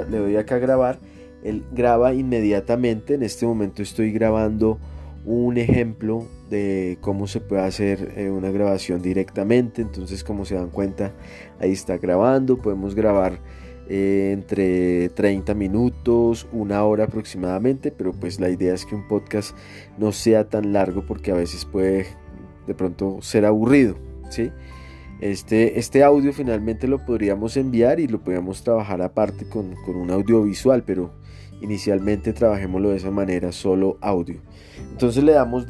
le doy acá a grabar, él graba inmediatamente. En este momento estoy grabando un ejemplo de cómo se puede hacer eh, una grabación directamente. Entonces, como se dan cuenta, ahí está grabando. Podemos grabar eh, entre 30 minutos, una hora aproximadamente, pero pues la idea es que un podcast no sea tan largo porque a veces puede de pronto ser aburrido, ¿sí? Este, este audio finalmente lo podríamos enviar y lo podríamos trabajar aparte con, con un audiovisual, pero inicialmente trabajémoslo de esa manera, solo audio. Entonces le damos...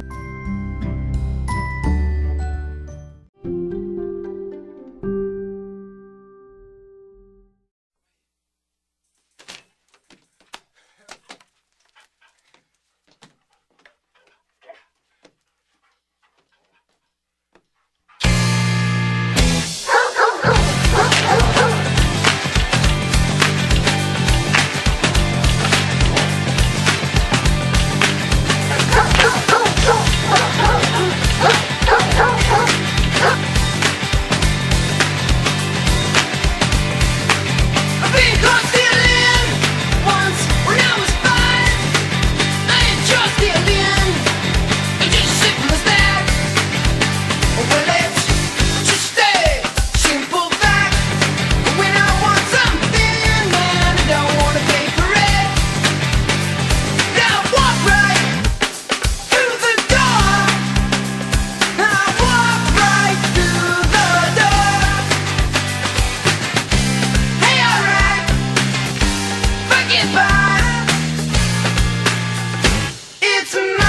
tonight.